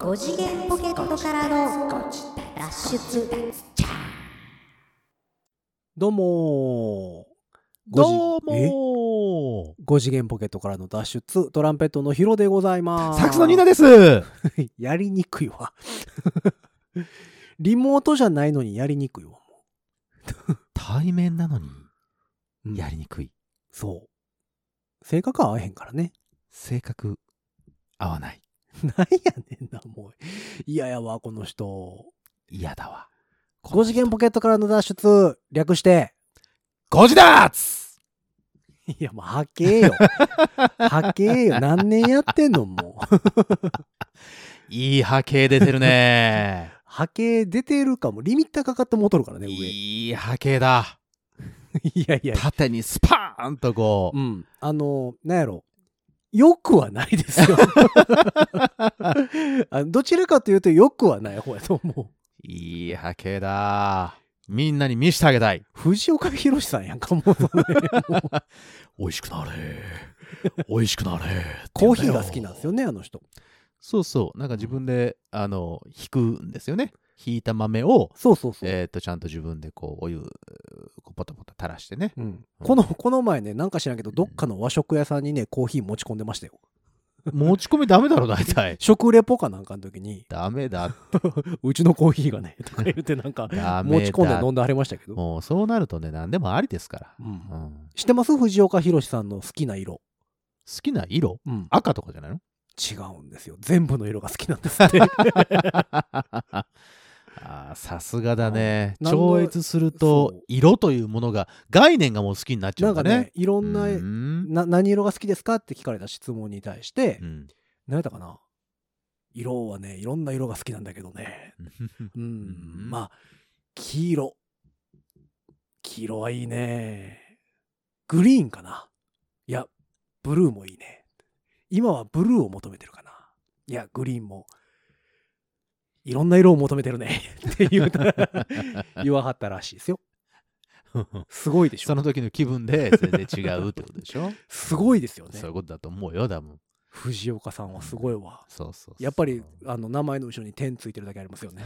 5次元ポケットからの脱出。どうもー。どうも5次元ポケットからの脱出トランペットのヒロでございます。サックスのニーナです。やりにくいわ。リモートじゃないのにやりにくいわも対面なのにう、やりにくい。そう。性格合わへんからね。性格合わない。なんやねんなもう嫌やわこの人。嫌だわ。5次元ポケットからの脱出略してゴジダーツいやもうはけよ。はけよ。何年やってんのもう。いい波形出てるね。波形出てるかも。リミッターかかって戻るからね上。いい波形だ。いやいや縦にスパーンとこう。うん。あのなんやろよくはないですよ あどちらかというとよくはない方やと思ういい波形だ。みんなに見してあげたい。藤岡弘さんやんかもうそれもう 美味しくなれ。美味しくなれ。コーヒーが好きなんですよねあの人そうそう。なんか自分で、あの、引くんですよね。引いた豆を、そうそうそう、えっ、と、ちゃんと自分でこう、お湯、こうポタポタ垂らしてね。うん、このこの前ねなんか知らんけどどっかの和食屋さんにねコーヒー持ち込んでましたよ。持ち込みダメだろ、大体。食レポかなんかの時に。ダメだ。「うちのコーヒーがね」とか言ってなんか。持ち込んで飲んではりましたけど、もうそうなるとね、何でもありですから。うん。うん。知ってます？藤岡弘さんの好きな色、好きな色？うん、赤とかじゃないの？違うんですよ。全部の色が好きなんですってあーさすがだね。超越すると色というものが、概念がもう好きになっちゃなかね。うんんだね。いろんなうん。な何色が好きですかって聞かれた質問に対して、うん。何やったかな？色はねいろんな色が好きなんだけどね。うん、ん。まあ黄色。黄色はいいね。グリーンかな？いやブルーもいいね。今はブルーを求めてるかな。いやグリーンもいろんな色を求めてるね。って言うた言わはったらしいですよ。すごいでしょ。その時の気分で全然違うってことでしょ？すごいですよね。そういうことだと思うよ、多分。藤岡さんはすごいわ。そうそうそう。やっぱりあの名前の後ろに点ついてるだけありますよね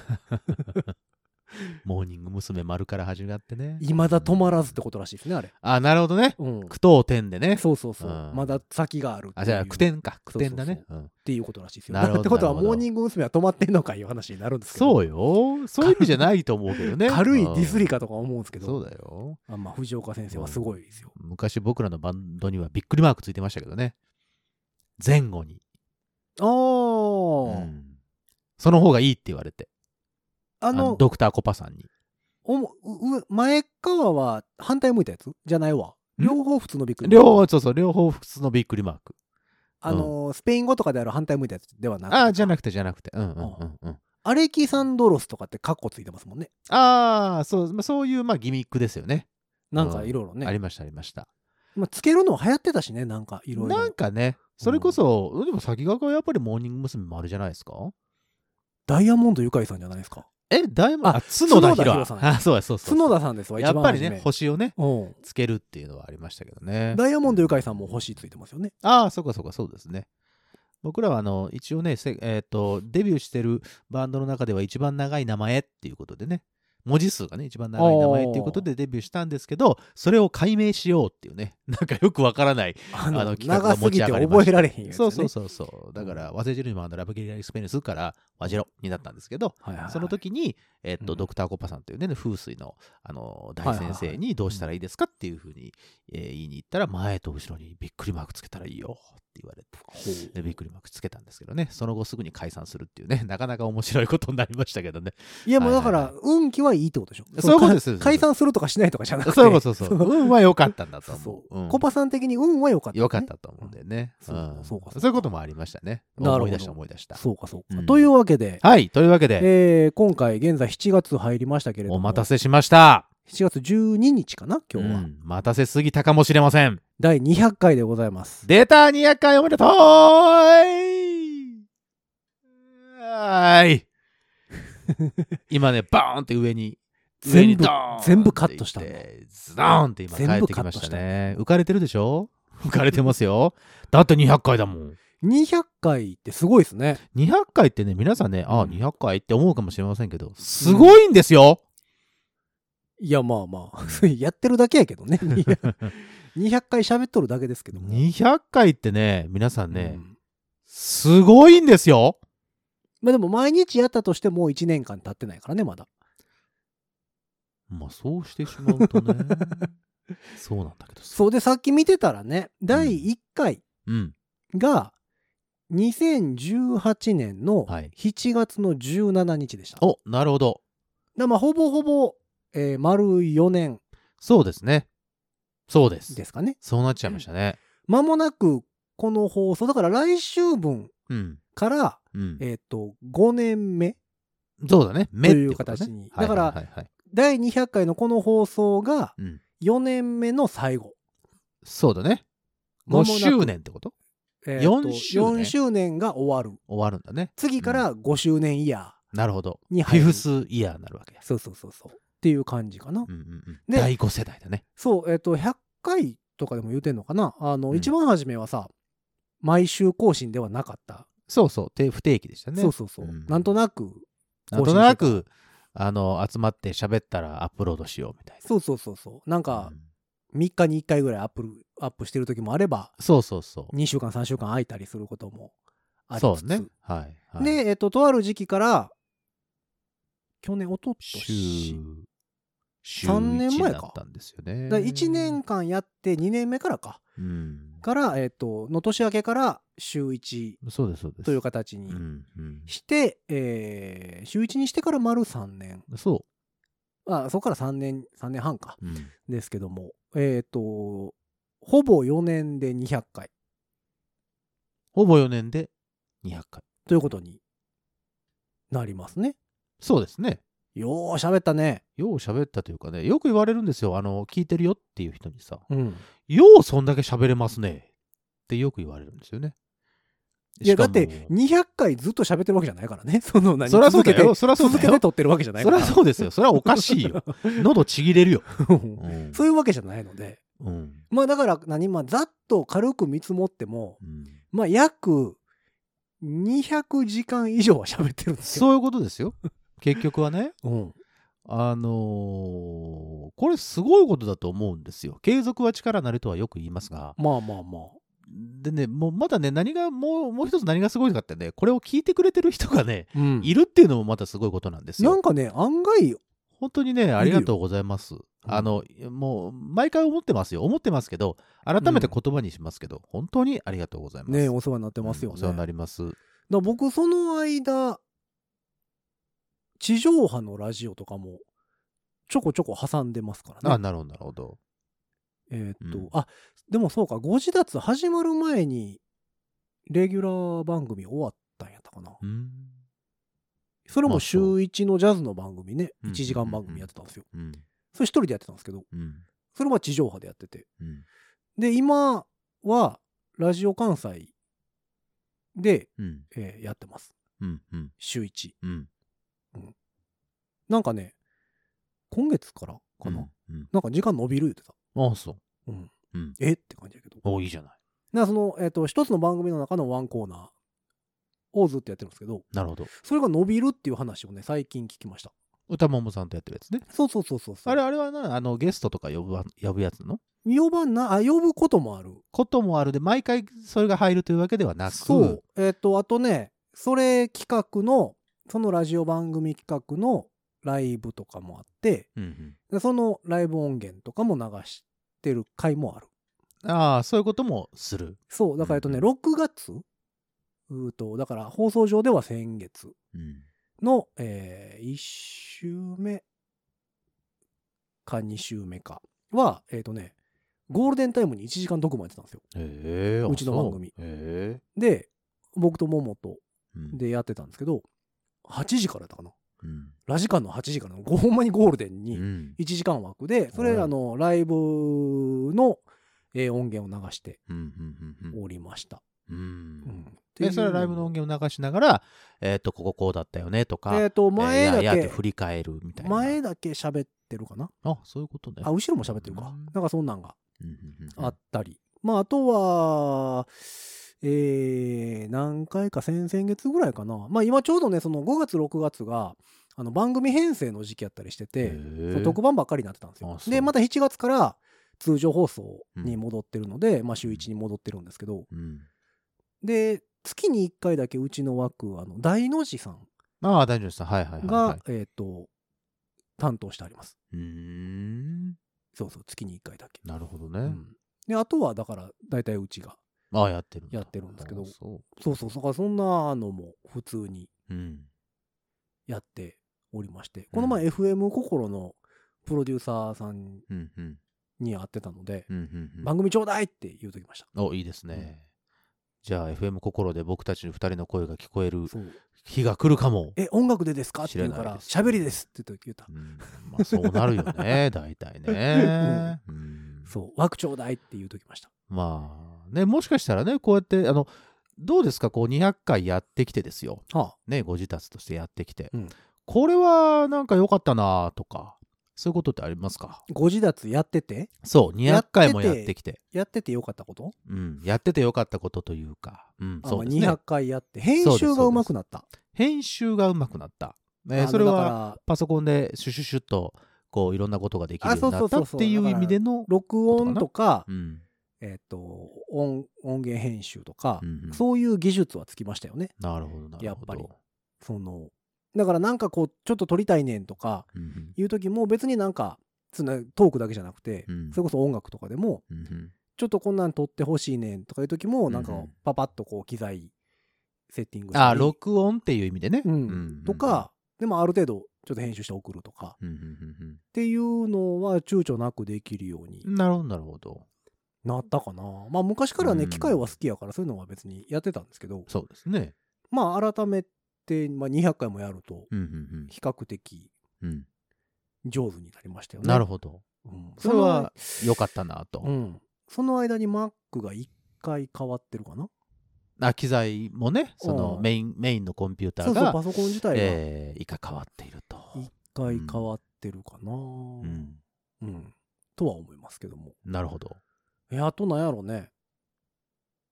モーニング娘。丸から始まってね。未だ止まらずってことらしいですねあれあ、なるほどね。うん句読点でね。そうそうそう、うんまだ先があるっていうあ、じゃあ句点か。句点だね。うんっていうことらしいですよ。なるほどってことはなるほどモーニング娘。は止まってんのかいう話になるんですけどそうよ。そういう意味じゃないと思うけどね。軽いディスリかかとか思うんですけどそうだよ。あまあ藤岡先生はすごいですよ。昔僕らのバンドにはびっくりマークついてましたけどね。前後に。あー、うんその方がいいって言われて。ああののドクターコパさんに。おもうう前側は反対向いたやつじゃないわ。ん？両方普通のびっくり両方、そうそう、両方普通のびっくりマーク。あのスペイン語とかである反対向いたやつではなくああ、じゃなくて、じゃなくて。うんうんうんうん。アレキサンドロスとかってカッコついてますもんね。ああ、そう、まあそういう、まあ、ギミックですよね。なんかいろいろね、ありました、ありました。まあ、つけるの流行ってたしねなんかいろいろなんかね、それこそ、でも先駆けはやっぱりモーニング娘。もあるじゃないですか？ダイヤモンドゆかりさんじゃないですか？え、だいぶ、ああ、角田博博さんあ、そうや、そうそう。角田さんですわやっぱりね、星をね、うんつけるっていうのはありましたけどね。ダイヤモンドゆかりさんも星ついてますよね。ああ、そうかそうか、そうですね。僕らはあの一応ね、せえーと、デビューしてるバンドの中では一番長い名前っていうことでね、文字数がね、一番長い名前っていうことでデビューしたんですけど、それを解明しようっていうね、なんかよくわからない。あのあの企画が持ち上がりました覚えられへんやつ、ね。そうそうそうそう。だから、忘れてるにもあのラブゲリラリスペニスからワジロになったんですけど、はいはいはいその時に、えっとうんドクターコパさんというね、風水のあの大先生にどうしたらいいですかっていうふうに、えー言いに行ったら、前と後ろにびっくりマークつけたらいいよって言われて、びっくりマークつけたんですけどね、その後すぐに解散するっていうね、なかなか面白いことになりましたけどね。いやもうだから運気はいいってことでしょ。そういうことです。か解散するとかしないとかじゃなくて。そうそうそう。運は良かったんだと思う。そう。うん。コパさん的に運は良かった、ね、良かったと思うんだよね。そううん。そうかそういうこともありましたね。思い出した思い出した。そうかそうか、うん。というわけで、はい、というわけで、えー今回現在7月入りましたけれども。お待たせしました。7月12日かな今日は、うん待たせすぎたかもしれません。第200回でございます出た200回おめでとうーい。今ね、バーンって上に、上に全部ドーン全部カットしたのってズドーンって今帰全部ってきましたね。浮かれてるでしょ？浮かれてますよ。だって200回だもん。200回ってすごいですね。200回ってね、皆さんね、ああ、うん200回って思うかもしれませんけど、すごいんですよ、いや、まあまあ、やってるだけやけどね。200回喋っとるだけですけども。200回ってね、皆さんね、うんすごいんですよまあでも毎日やったとしても1年間経ってないからね、まだ。まあ、そうしてしまうとね、そうなんだけどさそうで、さっき見てたらね、第1回うん。が2018年のはい7月の17日でした。お、なるほど。だまあほぼほぼ、えー丸4年そうですね。そうです。ですかね。そうなっちゃいましたね。間もなくこの放送、だから来週分うん。から、うん。えっ、と、5年目。そうだね。目ってことねという形にはいだからはいはいはい第200回のこの放送がうん。4年目の最後。そうだね。5間もなく周年ってこと？えーと4周年？4周年が終わる。終わるんだね。次から5周年イヤなるほど。に入るフィフスイヤーになるわけ。そうそうそうそう。っていう感じかな。うんうんうん。で第5世代だね。そう、えっ、と、100回とかでも言うてんのかな。あの、うん一番初めはさ、毎週更新ではなかった。そうそう。定不定期でしたね。そうそうそう。うんなんとなく、なんとなく、あの、集まって喋ったらアップロードしようみたいな。そうそうそうそう。なんかう、ん3日に1回ぐらいアップルアップしてる時もあれば、そうそうそう。2週間、3週間空いたりすることもありつつ。そうね。はい。はい、で、えっ、と、とある時期から、去年、おとと週し、、週三年前かったんですよね。だ1年間やって2年目からか。うん。から、えっ、と、の年明けから週1そうです、そうです。という形にうん、うん。して、えー週1にしてから丸3年。そあ、そこから3年、3年半か。う。うん。ですけども、えっ、と、ほぼ4年で200回ほぼ4年で200回。ということになりますね。そうですね。よー喋ったね。よう喋ったというかね、よく言われるんですよ。あの、聞いてるよっていう人にさ、うん。ようそんだけ喋れますね。ってよく言われるんですよね。いや、だって200回ずっと喋ってるわけじゃないからね。その何そりゃそうだよ続けてそりゃそうだよ続けて撮ってるわけじゃないそりから。ゃそうですよ。それはおかしいよ。喉ちぎれるよ。うんそういうわけじゃないので。うん。まあだから何、まあざっと軽く見積もっても、うんまあ約200時間以上は喋ってるんですよ。そういうことですよ。結局はね。うん。あのーこれすごいことだと思うんですよ。継続は力なりとはよく言いますが。まあまあまあ。でね、もうまだね、何が、もう、もう一つ何がすごいかってね、これを聞いてくれてる人がね、うんいるっていうのもまたすごいことなんですよ。なんかね、案外、本当にね、ありがとうございます。あの、もう、毎回思ってますよ。思ってますけど、改めて言葉にしますけど、本当にありがとうございます。ね、お世話になってますよね。うんお世話になります。だ僕、その間、地上波のラジオとかも、ちょこちょこ挟んでますからね。あ、なるほど、なるほど。えーっと、うんあ、でもそうか、ご自立始まる前に、レギュラー番組終わったんやったかな。うん。それも週1のジャズの番組ね、うん1時間番組やってたんですよ。うん。それ一人でやってたんですけど、うん。それは地上波でやってて。うん。で、今は、ラジオ関西で、うん。えーやってます。うん。うん。週1。うん。なんかね、今月からかな？うん。なんか時間伸びる言ってた。ああ、そう。うん。うん。え？って感じだけど。おいいじゃない。だからその、えっ、と、一つの番組の中のワンコーナーをずっとやってるんですけど、なるほど。それが伸びるっていう話をね、最近聞きました。歌ももさんとやってるやつね。そうそうそうそうそう。あれ、あれはな、あの、ゲストとか呼ぶわ、呼ぶやつの？呼ばな、あ、呼ぶこともある。こともあるで、毎回それが入るというわけではなく、そう。えっ、と、あとね、それ企画の、そのラジオ番組企画のライブとかもあって、うんうん。でそのライブ音源とかも流してる回もある。ああ、そういうこともする。そう。だから、えっとね、うん6月うーと、だから放送上では先月うん。の、え1週目か2週目かは、えっ、とね、ゴールデンタイムに1時間特番やってたんですよ。へえうちの番組そうへで、僕と桃と。でやってたんですけど、8時からやったかな。うん。ラジカンの8時からの、ごほんまにゴールデンうにん。1時間枠で、それ、うんあの、ライブの、えー音源を流して。おりました。う。うんん。で、それはライブの音源を流しながら、えっと、こここうだったよねとか、えっ、と、前だえーいやいやっけて振り返るみたいな。前だけ喋ってるかな？あ、そういうことね。あ、後ろも喋ってるかうん。なんかそんなんがあったり。まあ、あとは、えー、何回か先々月ぐらいかな。まあ今ちょうどね、その5月、6月が、あの番組編成の時期やったりしてて、特番ばっかりになってたんですよで、また7月から通常放送に戻ってるので、まあ週1に戻ってるんですけど、うん。で、月に1回だけうちの枠、あの、大の字さんああ、大丈夫です。はいはいはい、が、はい。えっ、と、担当してあります。うーん。そうそう、月に1回だけ。なるほどね。うん。で、あとはだから、大体うちが。ああ、やってるやってるんですけどあそそうそう、だからそんなのも普通にう。うん。やっておりまして、この前 FM 心のプロデューサーさんうんうん。に会ってたので、うんうんうん。番組ちょうだいって言うときました。お、いいですね。じゃあ、FM 心で僕たちの二人の声が聞こえるそう。日が来るかも。え、音楽でですか？って言うから、喋りですって言った。うん、まあ、そうなるよね、大体ね。うんそう、枠ちょうだいって言うときました。まあ、ね、もしかしたらね、こうやって、あの、どうですか、こう200回やってきてですよ。はね、ご自達としてやってきて。うんこれはなんか良かったなとか、そういうことってありますか？あ、ご自立やってて、そう、200やってて回もやってきて。やっててよかったこと？うん、やっててよかったことというか、うん、あそうですねまあ200。回やって、編集が上手くなった。編集がうまくなった。えーあのそれはパソコンでシュシュシュッと、こう、いろんなことができるようになったっていう意味での、録音とか、うん、えっ、と音、音源編集とか、うんうん。そういう技術はつきましたよね。なるほど、なるほど。やっぱり。その、だからなんかこう、ちょっと撮りたいねんとかいう時も別になんか、つなトークだけじゃなくて、うんそれこそ音楽とかでも、うんうん。ちょっとこんなん撮ってほしいねんとかいう時も、なんかパパッとこう機材セッティングしたり。あ、録音っていう意味でね。うん。うんとか、でもある程度ちょっと編集して送るとか。っていうのは躊躇なくできるように。なるほど、なったかな。まあ昔からね、うん機械は好きやからそういうのは別にやってたんですけど、そうですね。まあ改めて、まあ、200回もやると比較的上手になりましたよね。なるほど。うんそれは良かったなとその,、う。ん、その間に Mac が1回変わってるかな。あ機材もね、そのうんメインメインのコンピューターが、そうそうパソコン自体がえー以下変わっていると。1回変わってるかな。ううんん、とは思いますけども。なるほど。えあとなんやろね。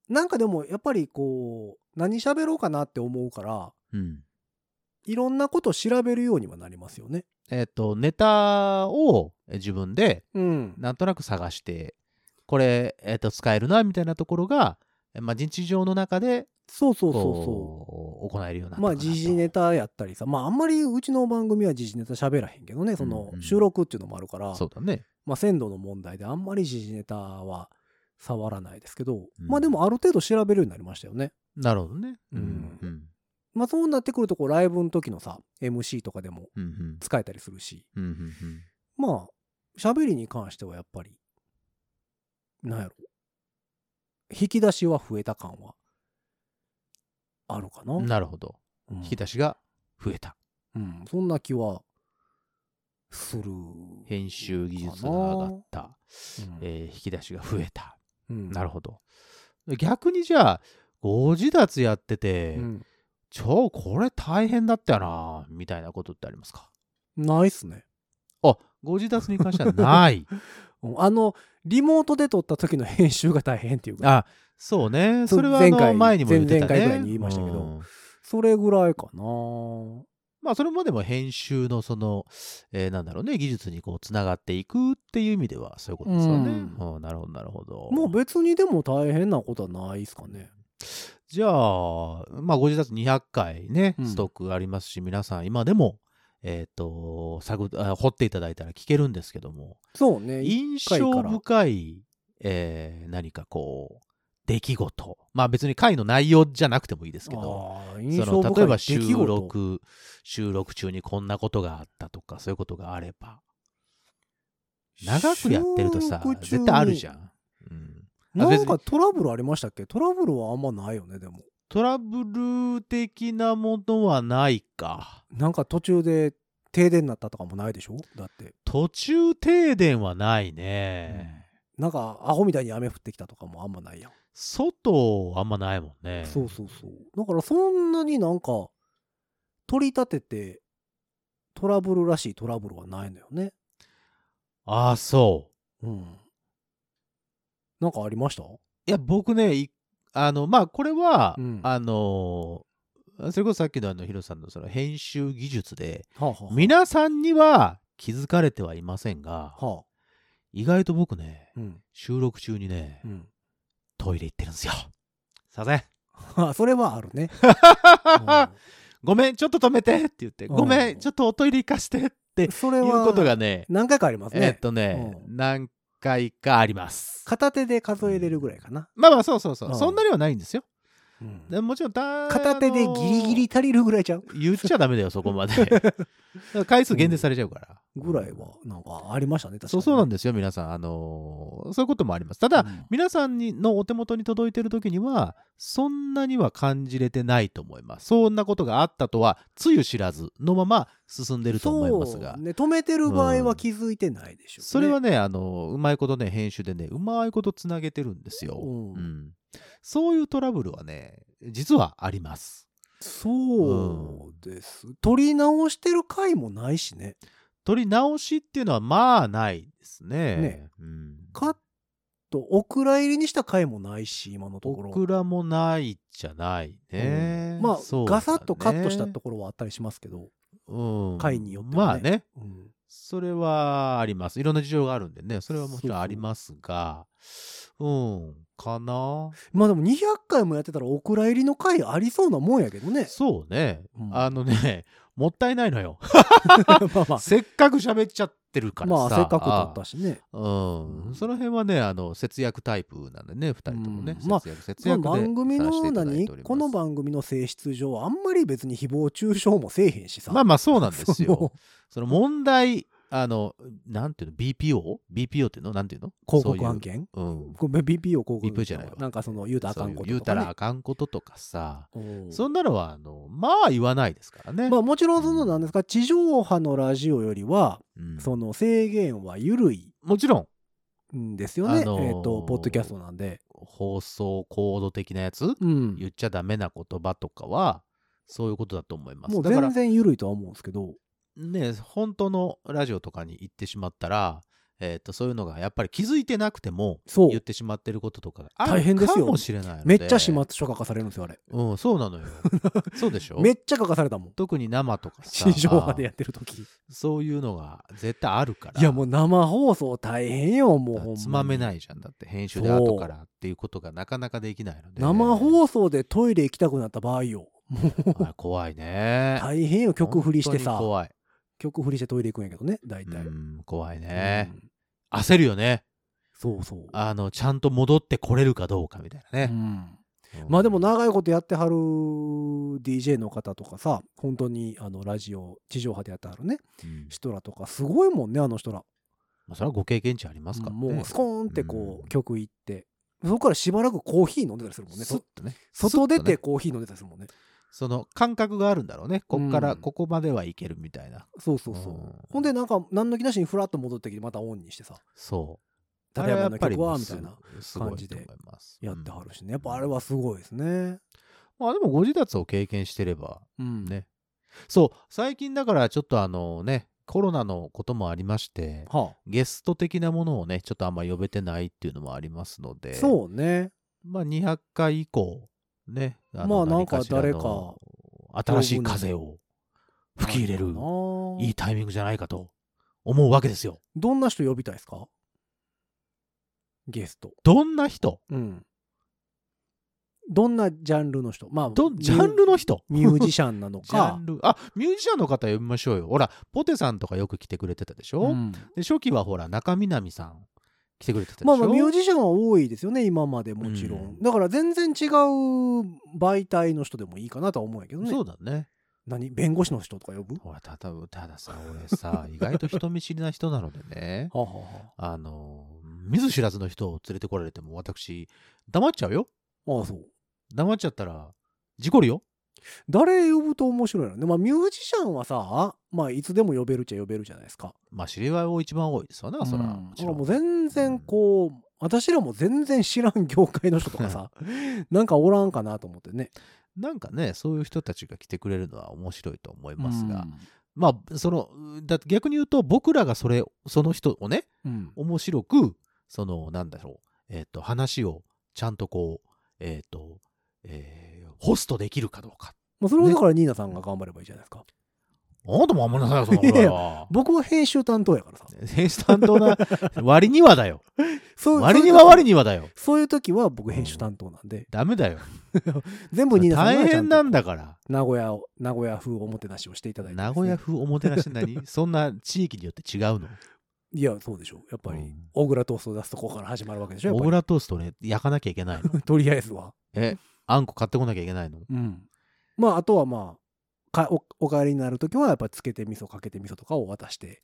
なんかでもやっぱりこう何喋ろうかなって思うからうんいろんなこと調べるようにはなりますよね。えっ、と、ネタをえ自分でうん。なんとなく探して、これ、えっ、と、使えるな、みたいなところが、えまあ、日常の中で、そうそうそうそこう、行えるようになう。まあ時事ネタやったりさまああんまりうちの番組は時事ネタ喋らへんけどねそのうんうん収録っていうのもあるから、そうだね。まあ鮮度の問題であんまり時事ネタは触らないですけど、うんまあでもある程度調べるようになりましたよね。なるほどね。うんうん。まあそうなってくるとこうライブの時のさ MC とかでもうんうん。使えたりするしうんうんうんまあ喋りに関してはやっぱりなんやろ引き出しは増えた感はあるかな。うんなるほど。うん引き出しが増えた。うん、そんな気はする。編集技術が上がった。うんえー引き出しが増えた。うんなるほど。逆にじゃあ、ご自立やってて、うん超これ大変だったよな、みたいなことってありますか？ないっすね。あ、ご自立に関してはない。うんあの、リモートで撮った時の編集が大変っていうか、あ、そうね。それはあ前回の前にも言ってたね。前々回ぐらいに言いましたけどうんそれぐらいかな。まあ、それまでも編集のその、えーなんだろうね、技術にこう、つながっていくっていう意味では、そういうことですよね。うんうんなるほど、なるほど。もう別にでも大変なことはないっすかね。じゃあ、まあ、ご自立200回ね、うんストックありますし、皆さん今でも、えっ、と、探あ掘っていただいたら聞けるんですけども、そうね。印象深い、えー何かこう、出来事。まあ別に回の内容じゃなくてもいいですけど、その例えば収録、収録中にこんなことがあったとか、そういうことがあれば、長くやってるとさ絶対あるじゃん。うん、あなんかトラブルありましたっけ？トラブルはあんまないよね、でも。トラブル的なものはないか。なんか途中で停電になったとかもないでしょ？だって。途中停電はないね。なんかアホみたいに雨降ってきたとかもあんまないやん。外あんまないもんね。そうそうそう。だからそんなになんか取り立ててトラブルらしいトラブルはないのよね。ああ、そう。うん。なんかありました？いや、僕ね、いあの、まあ、これは、うんあの、それこそさっきのあの、ヒロさんのその編集技術で、はあはあ皆さんには気づかれてはいませんが、はあ意外と僕ね、うん収録中にね、うんトイレ行ってるんですよ。すいません。あ それはあるね。ごめん、ちょっと止めてって言って、うんごめん、ちょっとおトイレ行かしてってうんそれいうはことがね、何回かありますえっね。とね、う何回かあります。片手で数えれるぐらいかな。まあまあ、そうそうそう。うんそんなにはないんですよ。うんでもちろんた、片手でギリギリ足りるぐらいちゃう？あのー言っちゃダメだよ、そこまで。回数限定されちゃうから。ぐらいはなんかありましたね。確かにそうそうなんですよ、皆さん。あのーそういうこともあります。ただ、うん皆さんにのお手元に届いてる時には、そんなには感じれてないと思います。そんなことがあったとは、つゆ知らずのまま進んでると思いますが。ね、止めてる場合は気づいてないでしょうね。それはね、あの、うまいことね、編集でね、うまいことつなげてるんですよ。うんうんそういうトラブルはね、実はあります。そうです。取り直してる回もないしね。取り直しっていうのはまあないですね。ねうん、カット、お蔵入りにした回もないし、今のところ。オクラもないじゃないね。まあ、そうだねガサッとカットしたところはあったりしますけど。うん、回によってはねまあね、うんそれはあります。いろんな事情があるんでね、それはもちろんありますが、うん、かな？まあでも200回もやってたらお蔵入りの回ありそうなもんやけどね。そうね、うんあのね、もったいないのよ。まあまあ。せっかく喋っちゃってるからさ。まあせっかく撮ったしね。うん、うんその辺はね、あの、節約タイプなんでね、二人ともね。うんまあ節約、節約で番組の何この番組の性質上あんまり別に誹謗中傷もせえへんしさ。まあまあそうなんです そよの。その問題、あの、なんていうの ?BPO?BPO っていうの？なんていうの？広告案件？うん。ごめん BPO 広告 BPO じゃないわ。なんかその言うたらあかんこととか、ね、言うたらあかんこととかさ、う。んそんなのは、あの、まあ言わないですからね。まあもちろんそのなんですか？地上波のラジオよりはうん。その制限は緩い。もちろん、んですよね、あのーえっ、とポッドキャストなんで、放送コード的なやつ、うん、言っちゃダメな言葉とかは、そういうことだと思います。もう全、然緩いとは思うんですけどね、本当のラジオとかに行ってしまったら、えっとそういうのがやっぱり気づいてなくてもそう。言ってしまってることとかがあ大変ですよ。るかもしれないので。めっちゃ始末書書かされるんですよあれ。うんそうなのよ。そうでしょ？めっちゃ書かされたもん。特に生とかさ地上波でやってる時。そういうのが絶対あるから。いやもう生放送大変よもうつまめないじゃん。だって編集で後からっていうことがなかなかできないので。生放送でトイレ行きたくなった場合よ。もう。あ怖いね。大変よ曲振りしてさ。怖い曲振りしてトイレ行くんやけどね大体、うん怖いね。うん。焦るよね。そうそう。あのちゃんと戻ってこれるかどうかみたいなね、うん。うん。まあでも長いことやってはる DJ の方とかさ本当にあのラジオ地上波でやってはるねうん。人らとかすごいもんねあの人ら。まあ、それはご経験値ありますからね。もうスコーンってこう曲行ってそこからしばらくコーヒー飲んでたりするもんね。ね。外出てコーヒー飲んでたりするもんねその感覚があるんだろうね。こっからうん。ここまではいけるみたいな。そうそうそう。うん。ほんでなんか何の気なしにフラッと戻ってきてまたオンにしてさ。そう。立山の曲はみたいなすごい感じでやってはるしね。やっぱあれはすごいですね。まあでもご自立を経験してればうん。ね。そう、最近だからちょっとあのね、コロナのこともありまして、はゲスト的なものをね、ちょっとあんま呼べてないっていうのもありますので、あそうね。まあ200回以降、ね、のまあなんか誰か新しい風を吹き入れる、いいいタイミングじゃないかと思うわけですよ。どんな人呼びたいですか？ゲスト。どんな人？うん。どんなジャンルの人？まあどジャンルの人？ミュージシャンなの ジャかンル。あミュージシャンの方呼びましょうよ。ほらポテさんとかよく来てくれてたでしょ、うん。で初期はほら中南さん来てくれてたまあまあミュージシャンは多いですよね今までもちろん、うんだから全然違う媒体の人でもいいかなとは思うんやけどね。そうだね。何？弁護士の人とか呼ぶ？ほらただたださ俺さ 意外と人見知りな人なのでね。はあ、はあはあ。の見ず知らずの人を連れてこられても私黙っちゃうよ。あ、ああそう。黙っちゃったら事故るよ誰呼ぶと面白いの？ねまあミュージシャンはさまあいつでも呼べるっちゃ呼べるじゃないですか。まあ知り合いを一番多いですよねそら、うんもちろん。もう全然こう、私らも全然知らん業界の人とかさ なんかおらんかなと思ってね。なんかねそういう人たちが来てくれるのは面白いと思いますが、うん。まあそのだ逆に言うと僕らがそれその人をねうん。面白くそのなんだろうえっ、と話をちゃんとこうえっ、と、えーホストできるかどうか。まあ、それはだからニーナさんが頑張ればいいじゃないですか。あなたもあんまりなさいよ、そのこいやいやとは。僕は編集担当やからさ。編集担当な 割にはだよ。そう割には割にはだよ。そういう時は僕編集担当なんで、ダメだよ。全部ニーナさんが大変なんだ。だから。名古屋を、名古屋風おもてなしをしていただいてですね、名古屋風おもてなし何？そんな地域によって違うの？いや、そうでしょう。やっぱりうん、小倉トーストを出すとこから始まるわけでしょ。やっぱり小倉トーストね、焼かなきゃいけないの。とりあえずは。え、あんこ買ってこなきゃいけないの？うん。まあ、あとはまあ、かおお帰りになるときは、やっぱつけて味噌、かけて味噌とかを渡して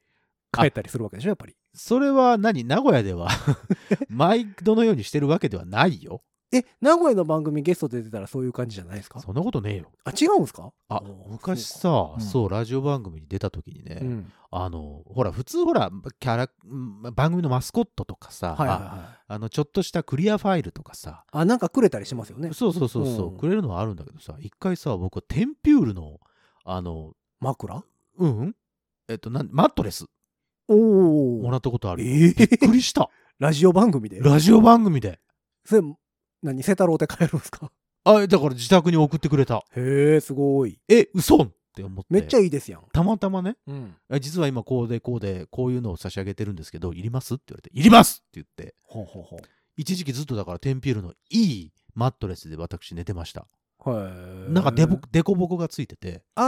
帰ったりするわけでしょ、やっぱり。それは何？名古屋では 毎度のようにしてるわけではないよ。え、名古屋の番組ゲストで出てたらそういう感じじゃないですか？そんなことねえよ。あ、違うんですか？あ昔さ、そうかそう、ラジオ番組に出た時にね、うん。うんあの、ほら、普通ほら、キャラ、うん番組のマスコットとかさ、はいはいあはい。あの、ちょっとしたクリアファイルとかさ、あ、なんかくれたりしますよね。そうそうそうそう、うんくれるのはあるんだけどさ、一回さ、僕、テンピュールの、あの、枕？うんうんえっと、なんマットレスおお。もらったことあるよ。えびっくりした。ラジオ番組で？ラジオ番組で。それ、何、セタローで帰るんですか？あ、だから自宅に送ってくれた。へえ、すごい。え、嘘って思って。めっちゃいいですやん。たまたまね、うん。あ実は今こうでこうでこういうのを差し上げてるんですけど、いりますって言われて、いりますって言って、ほうほうほ一時期ずっとだからテンピュールのいいマットレスで私寝てました。なんかデボデコボコがついてて、あ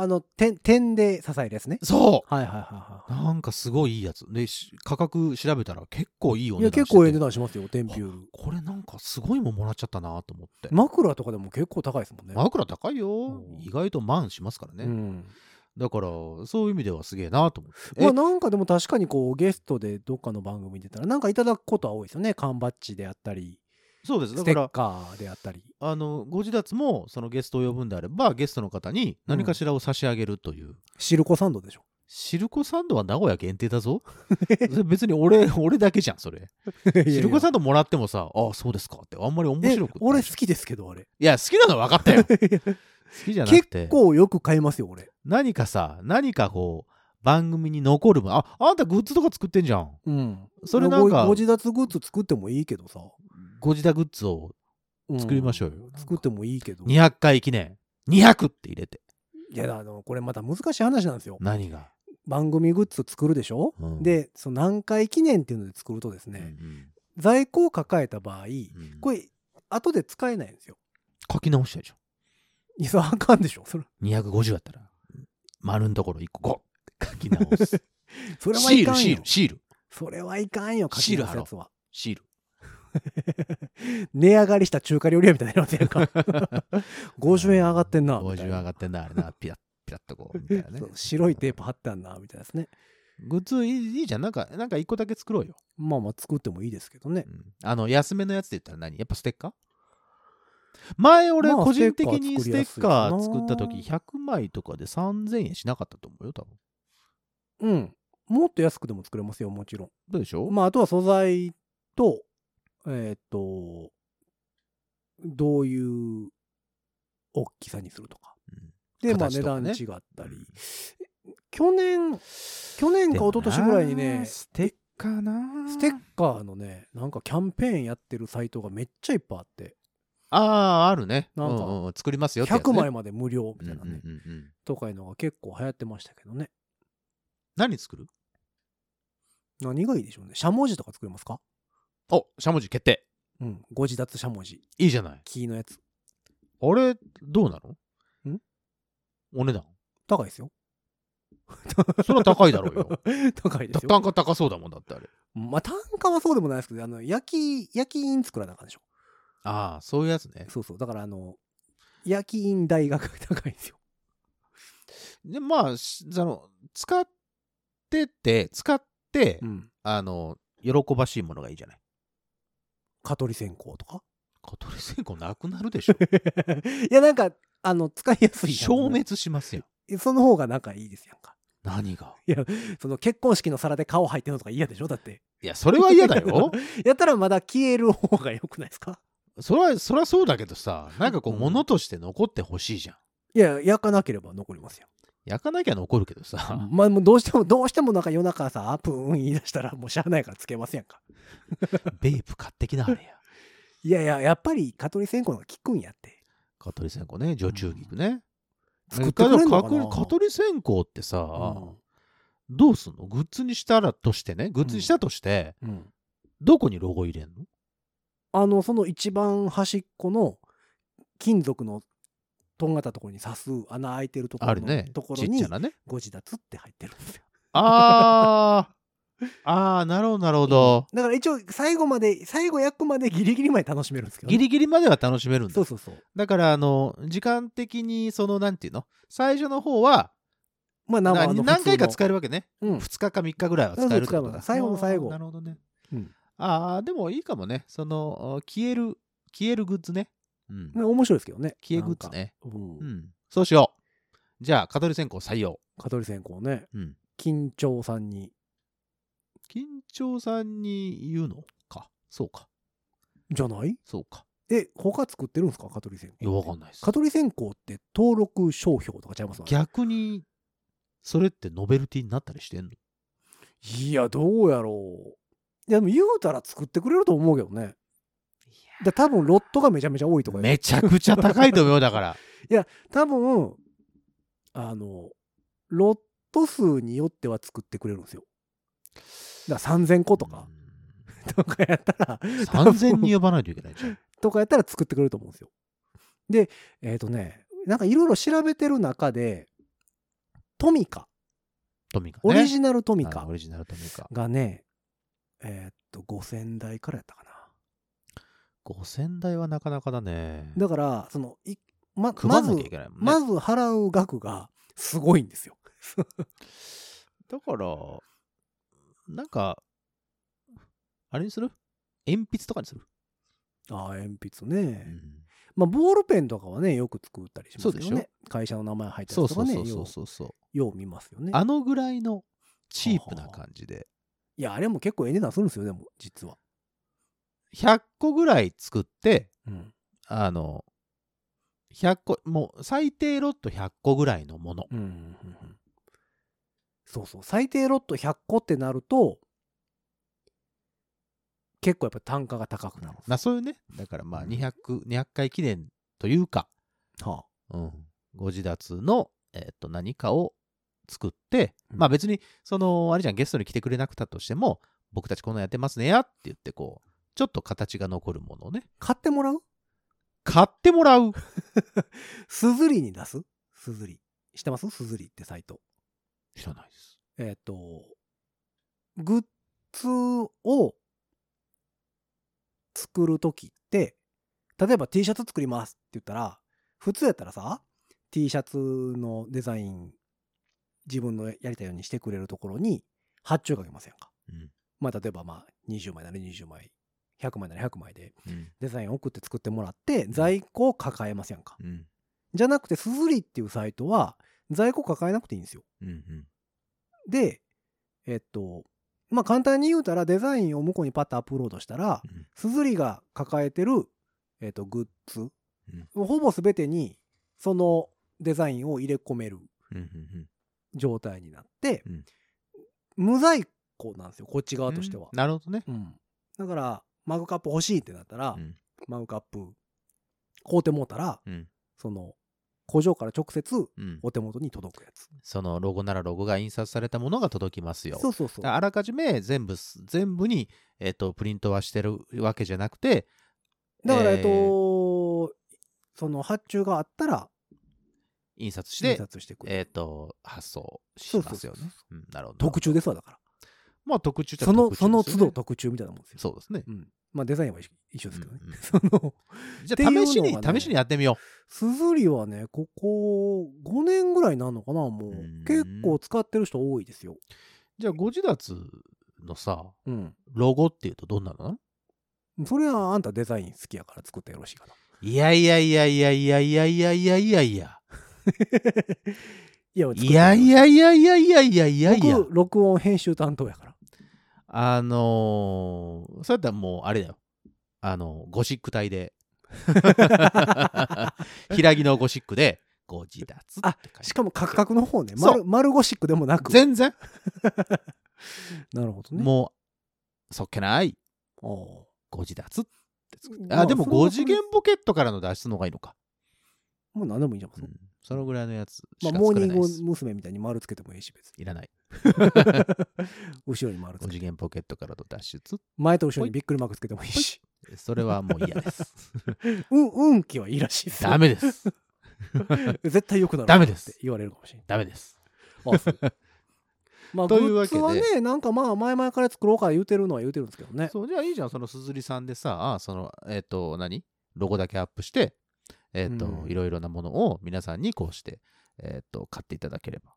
あ、あの、点、点で支えるやつね。そはいはいはうなんかすごいいいやつ。で、し価格調べたら結構いいおいはい。いや、値段してて結構ええ値段しますよ、テンピュール。これなんかすごいもんもらっちゃったなと思って。枕とかでも結構高いですもんね。枕高いようん。意外と万しますからね。うん。だから、そういう意味ではすげえなと思って。まあなんかでも確かにこうゲストでどっかの番組に出たらなんかいただくことは多いですよね。缶バッジであったり、そうです。だステッカーであったり。あの、ご自立もそのゲストを呼ぶんであれば、ゲストの方に何かしらを差し上げるという。シルコサンドでしょ。シルコサンドは名古屋限定だぞ。別に俺、俺だけじゃん、それ。シルコサンドもらってもさ、ああ、そうですかって、あんまり面え白く俺好きですけどあれ。いや、好きなのは分かったよ。好きじゃなくて結、構よく買いますよ俺。何かさ、何かこう、番組に残る。あ、あんたグッズとか作ってんじゃん。うん。それなんかごご自立グッズ作ってもいいけどさ。ご自宅グッズをうん作りましょうよ作ってもいいけど。い200回記念。200って入れて。や、あの、これまた難しい話なんですよ。何が、番組グッズ作るでしょ、うんで、その何回記念っていうので作るとですうんね、在庫を抱えた場合、うんこれ、後で使えないんですよ。書き直したでしょ。いや、あかんでしょ。それ250やったら、丸のところ1個5って書き直す。それはいかんよシール、。シール、それはいかんよ、書き直すやつは。シール。値上がりした中華料理屋みたいになってるか。50円上がってんな。みた50いな上がってんな、あれな。ピラッ、ピラッとこう、みたいなね。白いテープ貼ってあんな、みたいなですね。グッズいいじゃん。なんか、なんか1個だけ作ろうよ。まあまあ作ってもいいですけどねう。んあの、安めのやつで言ったら何？やっぱステッカー？前俺まあ個人的にステッカカーー作った時100枚とかで3000円しなかったと思うよ多分うん。もっと安くでも作れますよ、もちろどうでしょん。まあ、あとは素材と、えーっと、どういう大きさにするとか。うん。で、まあ値段違ったり。去年、去年か一昨年ぐらいにね、ステッカーな。ステッカーのね、なんかキャンペーンやってるサイトがめっちゃいっぱいあって、あああるね。なんかうんうん作りますよね。100枚まで無料みうんうんたいなね、うんうん。とかいうのが結構流行ってましたけどね。何作る？何がいいでしょうね。しゃもじとか作れますか？おしゃもじ決定うん。ご自立しゃもじ。いいじゃない木のやつ。あれどうなの？ん？お値段？高いですよ。それは高いだろうよ 高いですよ。単価高そうだもんだってあれまあ単価はそうでもないですけど、あの、焼き、焼き印作らなあかんでしょ。ああそういうやつねそうそう。だからあの、焼き印代が高いんですよ。でまあしその使ってて使って、うん。あの喜ばしいものがいいじゃない蚊取り線香とか？蚊取り線香なくなるでしょ。いや、なんか、あの、使いやすい消滅しますよその方が仲いいですやんか。何が？いや、その結婚式の皿で顔入ってるのとか嫌でしょ？だって。いやそれは嫌だよ。やったらまだ消える方が良くないですか？それはそれはそうだけどさなんかこううん。物として残ってほしいじゃん。いや、焼かなければ残りますよ。焼かなきゃ残るけどさ、まあ、もうどうしても、どうしてもなんか夜中さ、プーン言い出したらもうしゃあないからつけませんか。ベープ買ってきなあれや。い いやいや、やっぱり蚊取り線香が効くんやって。蚊取り線香ね、女中菊ね。作ってくれんのかな。え蚊取り線香ってさ、うどうすんの？グッズにしたらとしてね、グッズにしたとして、ん。うん。どこにロゴ入れんの？あの、その一番端っこの金属のとんがったところに刺す穴開いてるところのとこ。ろにちっちゃなね。ご自立って入ってるんですよ。あー。あー、なるほど、なるほど。だから一応最後まで、最後焼くまでギリギリまで楽しめるんですけどね、ギリギリまでは楽しめるんだそう。そうそう。だから、あの、時間的に、その、なんていうの？最初の方は、まあ、何の何回か使ええるわけね。うん。2日か3日ぐらいは使えるって最後の最後なるほどね。うんああ、でもいいかもね。その、消える、消えるグッズね。うん。ね面白いですけどね。消えグッズね。うんうん。そうしよう。じゃあ、蚊取り線香採用。蚊取り線香ね。うん。緊張さんに。緊張さんに言うの？か。そうか。じゃない？そうか。え、他作ってるんですか？蚊取り線香。いや、わかんないです蚊。取り線香って登録商標とかちゃいます？逆に、それってノベルティになったりしてんの？いや、どうやろう。いや、でも言うたら作ってくれると思うけどね。で多分ロットがめちゃめちゃ多いとかめちゃくちゃ高いと思うよ、だから。多分あのロット数によっては作ってくれるんですよだから3000個とか、とかやったら3000に呼ばないといけないじゃん。とかやったら作ってくれると思うんですよでえっ、とねなんかいろいろ調べてる中でトミカトミカね。オリジナルトミカあオリジナルトミカ。がねえっ、と5000台からやったかな5000台はなかなかだね。だからそのいま配まずね。まず払う額がすごいんですよ だから、なんか、あれにする？鉛筆とかにする、ああ鉛筆ね、うんまあ、ボールペンとかはね、よく作ったりしますそうでしょ？よね。会社の名前入ったそうやつとかね、そうそうそ。うよう見ますよね。あのぐらいのチープな感じで、いや、あれも結構ええ値段するんですよ、でも、実は。100個ぐらい作って、うん。あの、100個、もう最低ロット100個ぐらいのもの。うんうんうんうん。そうそう。最低ロット100個ってなると、結構やっぱ単価が高くなるまあそういうね、だからまあ200、200回記念というか、はうん、ご自立の、えっと何かを作って、うんまあ別に、その、あれじゃん、ゲストに来てくれなくたとしても、僕たちこんなんやってますねやって言って、こう、ちょっと形が残るものをね、あ、買ってもらう？買ってもらう。すずりに出す？すずり。知ってます？すずりってサイト。知らないです。えっ、と、グッズを作るときって、例えば T シャツ作りますって言ったら、普通やったらさ、T シャツのデザイン、自分のやりたいようにしてくれるところに発注かけませんか？うん。まあ、例えばまあ、20枚なら20枚、100枚なら100枚でうん。デザインを送って作ってもらって、在庫を抱えませんか。うん。じゃなくて、すずりっていうサイトは、在庫抱えなくていいんですよ。うん。うん。で、えっと、まあ簡単に言うたらデザインを向こうにパッとアップロードしたら、うんすずりが抱えてる、えっと、グッズ、うんほぼ全てにそのデザインを入れ込める。状態になって、うん無在庫なんですよ、こっち側としては。なるほどね。うんだから、マグカップ欲しいってなったら、うん。マグカップ買うてもうたら、うん。その工場から直接うん。お手元に届くやつ。そのロゴならロゴが印刷されたものが届きますよ。そうそうそうあらかじめ全部す、全部に、えっと、プリントはしてるわけじゃなくて、だから、えっえと、その発注があったら、印刷し印て、刷してくれる。えっと、発送しますよねなるほど。特注ですわ、だから。まあ、特注っちゃその、その都度特注みたいなもんですよ。そうですね。うん。まあデザインは一緒ですけどね。うんうん その、じゃあ、試しに、ね試しにやってみよすずりはね、ここ5年ぐらいになるのかな、もううん。結構使ってる人多いですよ。う。じゃあ、ご自立のさ、うん。ロゴっていうとどんなの？それはあんたデザイン好きやから作ったらよろしいかな。いやいやいやいやいやいやいやいやいやいや。いや、いやいやいやいやいやいやいやいや。僕、録音編集担当やから。あのー、そうやったらもうあれだよ。あの、ゴシック体で。平木のゴシックで、ご自立って書いてしかもカクカクの方ね。丸丸ゴシックでもなく。全然、なるほどね。もう、そっけないおご自立ってああ、でもそれは5次元ポケットからの脱出の方がいいのか。もう何でもいいじゃん。うんそのぐらいのやつしまあ、かモーニング。娘。みたいに丸つけてもいいし、別に。いらない。後ろに丸つ5けて。次元ポケットからの脱出。前と後ろにびっくりマークつけてもいいし。それはもう嫌です。うん、運気はいいらしいですよダメです。絶対良くなる。ダメですって言われるかもしれない。ダメです。あそうまあ、というわけではね、なんかまあ、前々から作ろうか言うてるのは言うてるんですけどね。そう、じゃあいいじゃん。そのすずりさんでさ、あその、えっ、と、何？ロゴだけアップして、えっ、と、うんいろいろなものを皆さんにこうして、えっ、と、買っていただければ。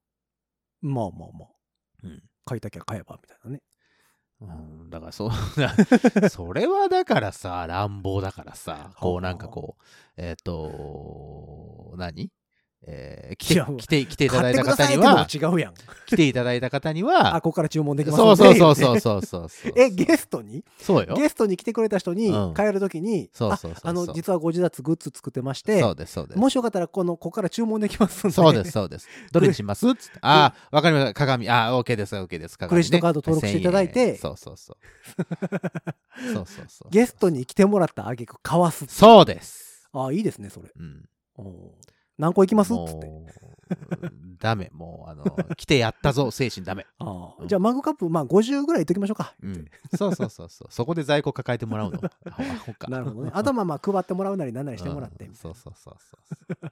まあまあまあ。うん。買いたきゃ買えば、みたいなね。うん、だからそう、それはだからさ、乱暴だからさ、こうなんかこう、えっ、と、何？えー来て、来て、来ていただいた方には、違うやん。来ていただいた方にあ、は、ここから注文できますそうそうそうう。そうそうそうそう。え、ゲストにそうよ。ゲストに来てくれた人にうん帰るときに、そうそうそうああの、実はご自立グッズ作ってまして、そうです、そうです。もしよかったら、この、ここから注文できますんで。そうです、そうです。どれにします。ああ、わかりました。鏡。ああ、OK です、OK です。クレジットカード登録していただいて1000円そうそうそう。そうそうそう。ゲストに来てもらったあげく買わす。そうです。あ、いいですね、それ。うん。おー何個行きます？っつって。もう、ダメ。もう、あの、来てやったぞ、精神ダメ。あーうんじゃあ、マグカップ、まあ、50ぐらいいっときましょうか。うん。そうそうそうそう。そこで在庫抱えてもらうの。アホアホか。なるほどね。あとはまあまあ、配ってもらうなりなんなりしてもらってうん。そうそうそうそう。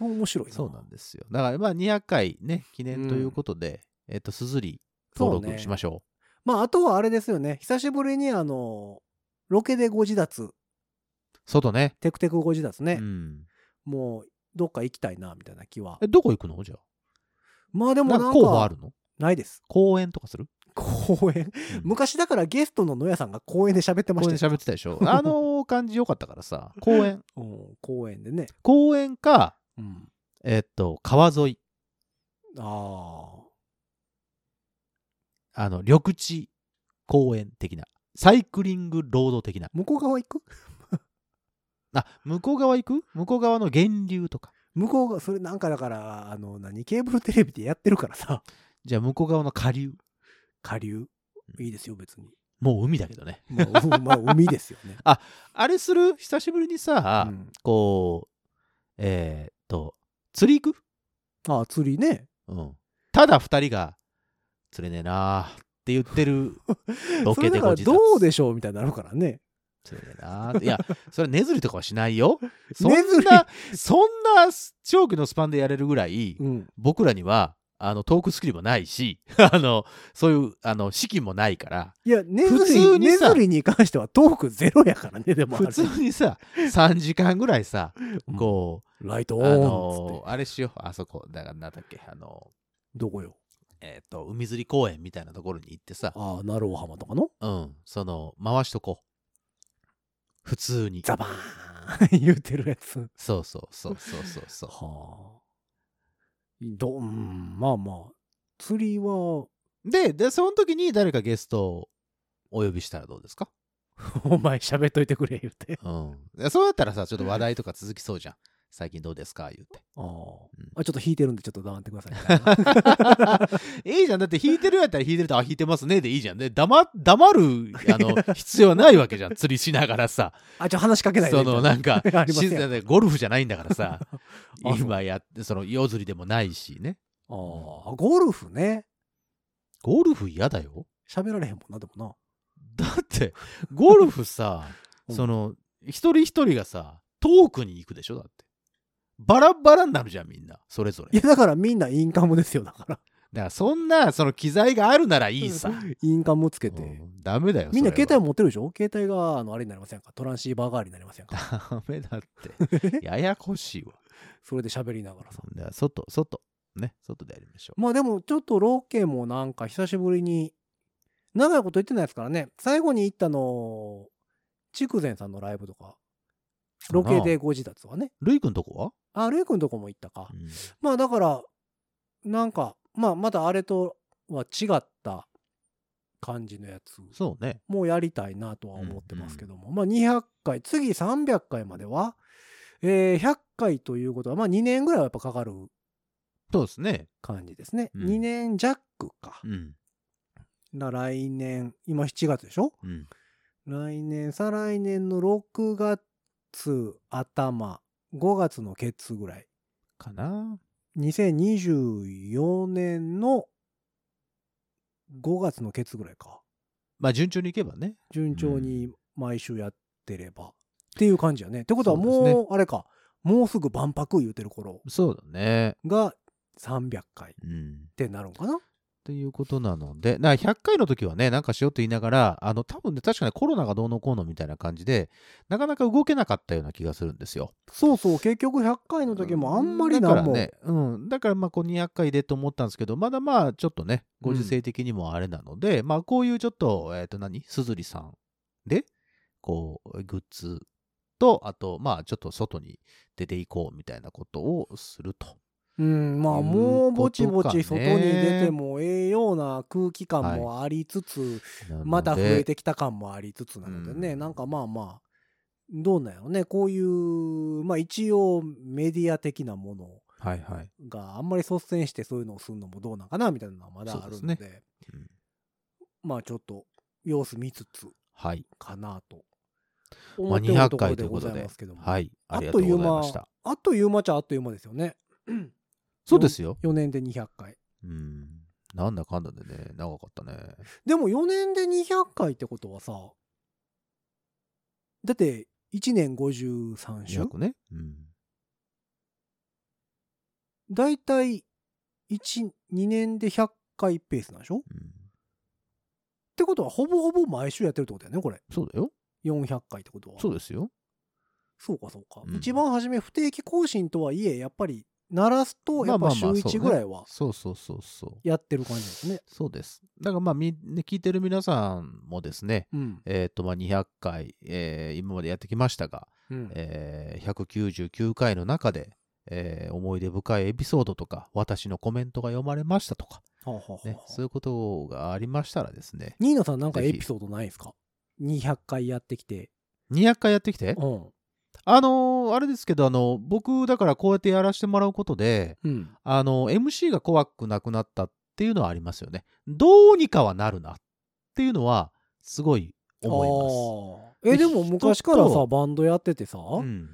面白いな。そうなんですよ。だから、まあ、200回ね、記念ということで、えっと、すずり登そうね録しましょまあ、あとはあれですよね。久しぶりに、あの、ロケでご自立、う。外ね。テクテクご自立ね。うん。もう、どっか行きたいな、みたいな気はえ、。どこ行くの？じゃまあであ。もなんんなか候補あか、るの？ないです。公演とかする？公演。うん昔だからゲストの野谷さんが公演で喋ってま公演した喋ってたでしょ？あの感じ良かったからさ、公園。うん公演でね。公園か、うん。えっと、川沿い。ああの、緑地公園的な。サイクリングロード的なあ。。向こう側行く？あ、向こう側行く？向こう側の源流とか。向こうが、それなんかだから、あの、何、ケーブルテレビでやってるからさ、じゃあ向こう側の下流。下流。いいですよ、別に。もう海だけどね。まあ、うまあ、海ですよね。あれする？久しぶりにさ、うんこう、えーっと、釣り行く？ああ、釣りね。うん。ただ二人が、釣れねえなーって言ってるロ それだからケでご自どうでしょうみたいになるからね。釣れねえないや、それ根釣りとかはしないよ。そんな、そんな長期のスパンでやれるぐらい、うん。僕らには、あの、トークスキルもないし、あの、そういう、あの、資金もないから、いや、根普釣り、通にさ根釣りに関してはトークゼロやからね、でもあ普れ。通にさ、3時間ぐらいさ、うんこう、ライトオあンっつって。の、あれしよう、あそこ、だからなんだっけ、あの、どこよ？えっ、と、海釣り公園みたいなところに行ってさ、ああ、鳴尾浜とかの？うん、その、回しとこう。普通に。ザバーン 言うてるやつ。そうそうそうそうそうそう。はあ。どうん、まあまあ。釣りは、で、で、その時に誰かゲストをお呼びしたらどうですか？お前喋っといてくれ言うて。うん。でそうやったらさ、ちょっと話題とか続きそうじゃん。最近どうですか？言うて。ああ、うんあ。ちょっと引いてるんでちょっと黙ってくださいいな。い いじゃん。だって弾いてるやったら弾いてると、あ、弾いてますねでいいじゃん。で、黙、黙る、あの、必要はないわけじゃん。釣りしながらさ。あ、ちょ、話しかけないでその、なんか静よかでゴルフじゃないんだからさ。今やって、その、夜釣りでもないしね。ああ、ゴルフね。ゴルフ嫌だよ。喋られへんもんな、でもだって、ゴルフさ、うんその、一人一人がさ、遠くに行くでしょ？だって。バラバラになるじゃん、みんな。それぞれ。な。いや、だからみんなインカムですよ、だから。だから、そんな、その機材があるならいいさ。インカムつけて。うんダメだよ。みんな携帯持ってるでしょ？携帯が、あの、あれになりませんか？トランシーバー代わりになりませんか？ダメだって。ややこしいわ。それで喋りながらさ。だから外、外。ね、外でやりましょう。まあでも、ちょっとロケもなんか久しぶりに、長いこと言ってないですからね。最後に行ったの、筑前さんのライブとか、ロケでご自立はね。ルイ君とこは、あ、レイ君とこも行ったかう。んまあだから、なんか、まあまたあれとは違った感じのやつそうね。もやりたいなとは思ってますけども、まあ200回、次300回までは、えー100回ということは、まあ2年ぐらいはやっぱかかるそうですね。感じですね。うん2年弱かう。ん。な来年、今7月でしょ？うん。来年、再来年の6月頭、5月のケツぐらい。かな。2024年の5月のケツぐらいか。まあ順調にいけばね。順調に毎週やってれば。っていう感じやね。ってことはもう、あれか。もうすぐ万博言うてる頃そうだね。が300回っうん。てなるんかなということなので、な100回の時はね、なんかしようと言いながら、あの、多分ね、確かにコロナがどうのこうのみたいな感じで、なかなか動けなかったような気がするんですよ。そうそう、結局100回の時もあんまりなんも。だからね、うん。だからまあ、こう200回でと思ったんですけど、まだまあ、ちょっとね、ご時世的にもあれなので、まあ、こういうちょっと、えっ、と何、すずりさんで、こう、グッズと、あと、まあ、ちょっと外に出ていこうみたいなことをすると。うん、まあもうぼちぼち外に出てもええような空気感もありつつ、なのでまた増えてきた感もありつつなのでね、うんなんかまあまあ、どうなんやろね、こういう、まあ一応メディア的なものはいはい。があんまり率先してそういうのをするのもどうなんかなみたいなのはまだあるので、そうんまあちょっと様子見つつはい。かなとまあ、思っておる200ところでご回ということでざいますけども、はい。あありがとうっという間ございました。、あっという間っちゃあっという間ですよね。そうですよ。4年で200回。うん。なんだかんだでね、長かったね。でも4年で200回ってことはさ、だって1年53週200ね。うん。だいたい1、2年で100回ペースなんでしょ？っうん、てことはほぼほぼ毎週やってるってことだよね、これ。そうだよ。400回ってことは。そうですよ。そうかそうか。うん一番初め不定期更新とはいえ、やっぱり鳴らすと、やっぱ週1ぐらいはそうそうそうそう。やってる感じですね。そうです。だからまあ、みね聞いてる皆さんもですね、うん。えっ、と、まあ、200回、えー今までやってきましたが、うんえー199回の中で、えー思い出深いエピソードとか、私のコメントが読まれましたとか、はあはあはあね、そういうことがありましたらですね、ニーナさんなんかエピソードないですか ?200 回やってきて。200回やってきて、うん。あのーあれですけど、あの、僕、だからこうやってやらせてもらうことで、うん。あの、MC が怖くなくなったっていうのはありますよね。どうにかはなるなっていうのは、すごい思あーえ、でも人昔からさ、とバンドやっててさ、います。うん。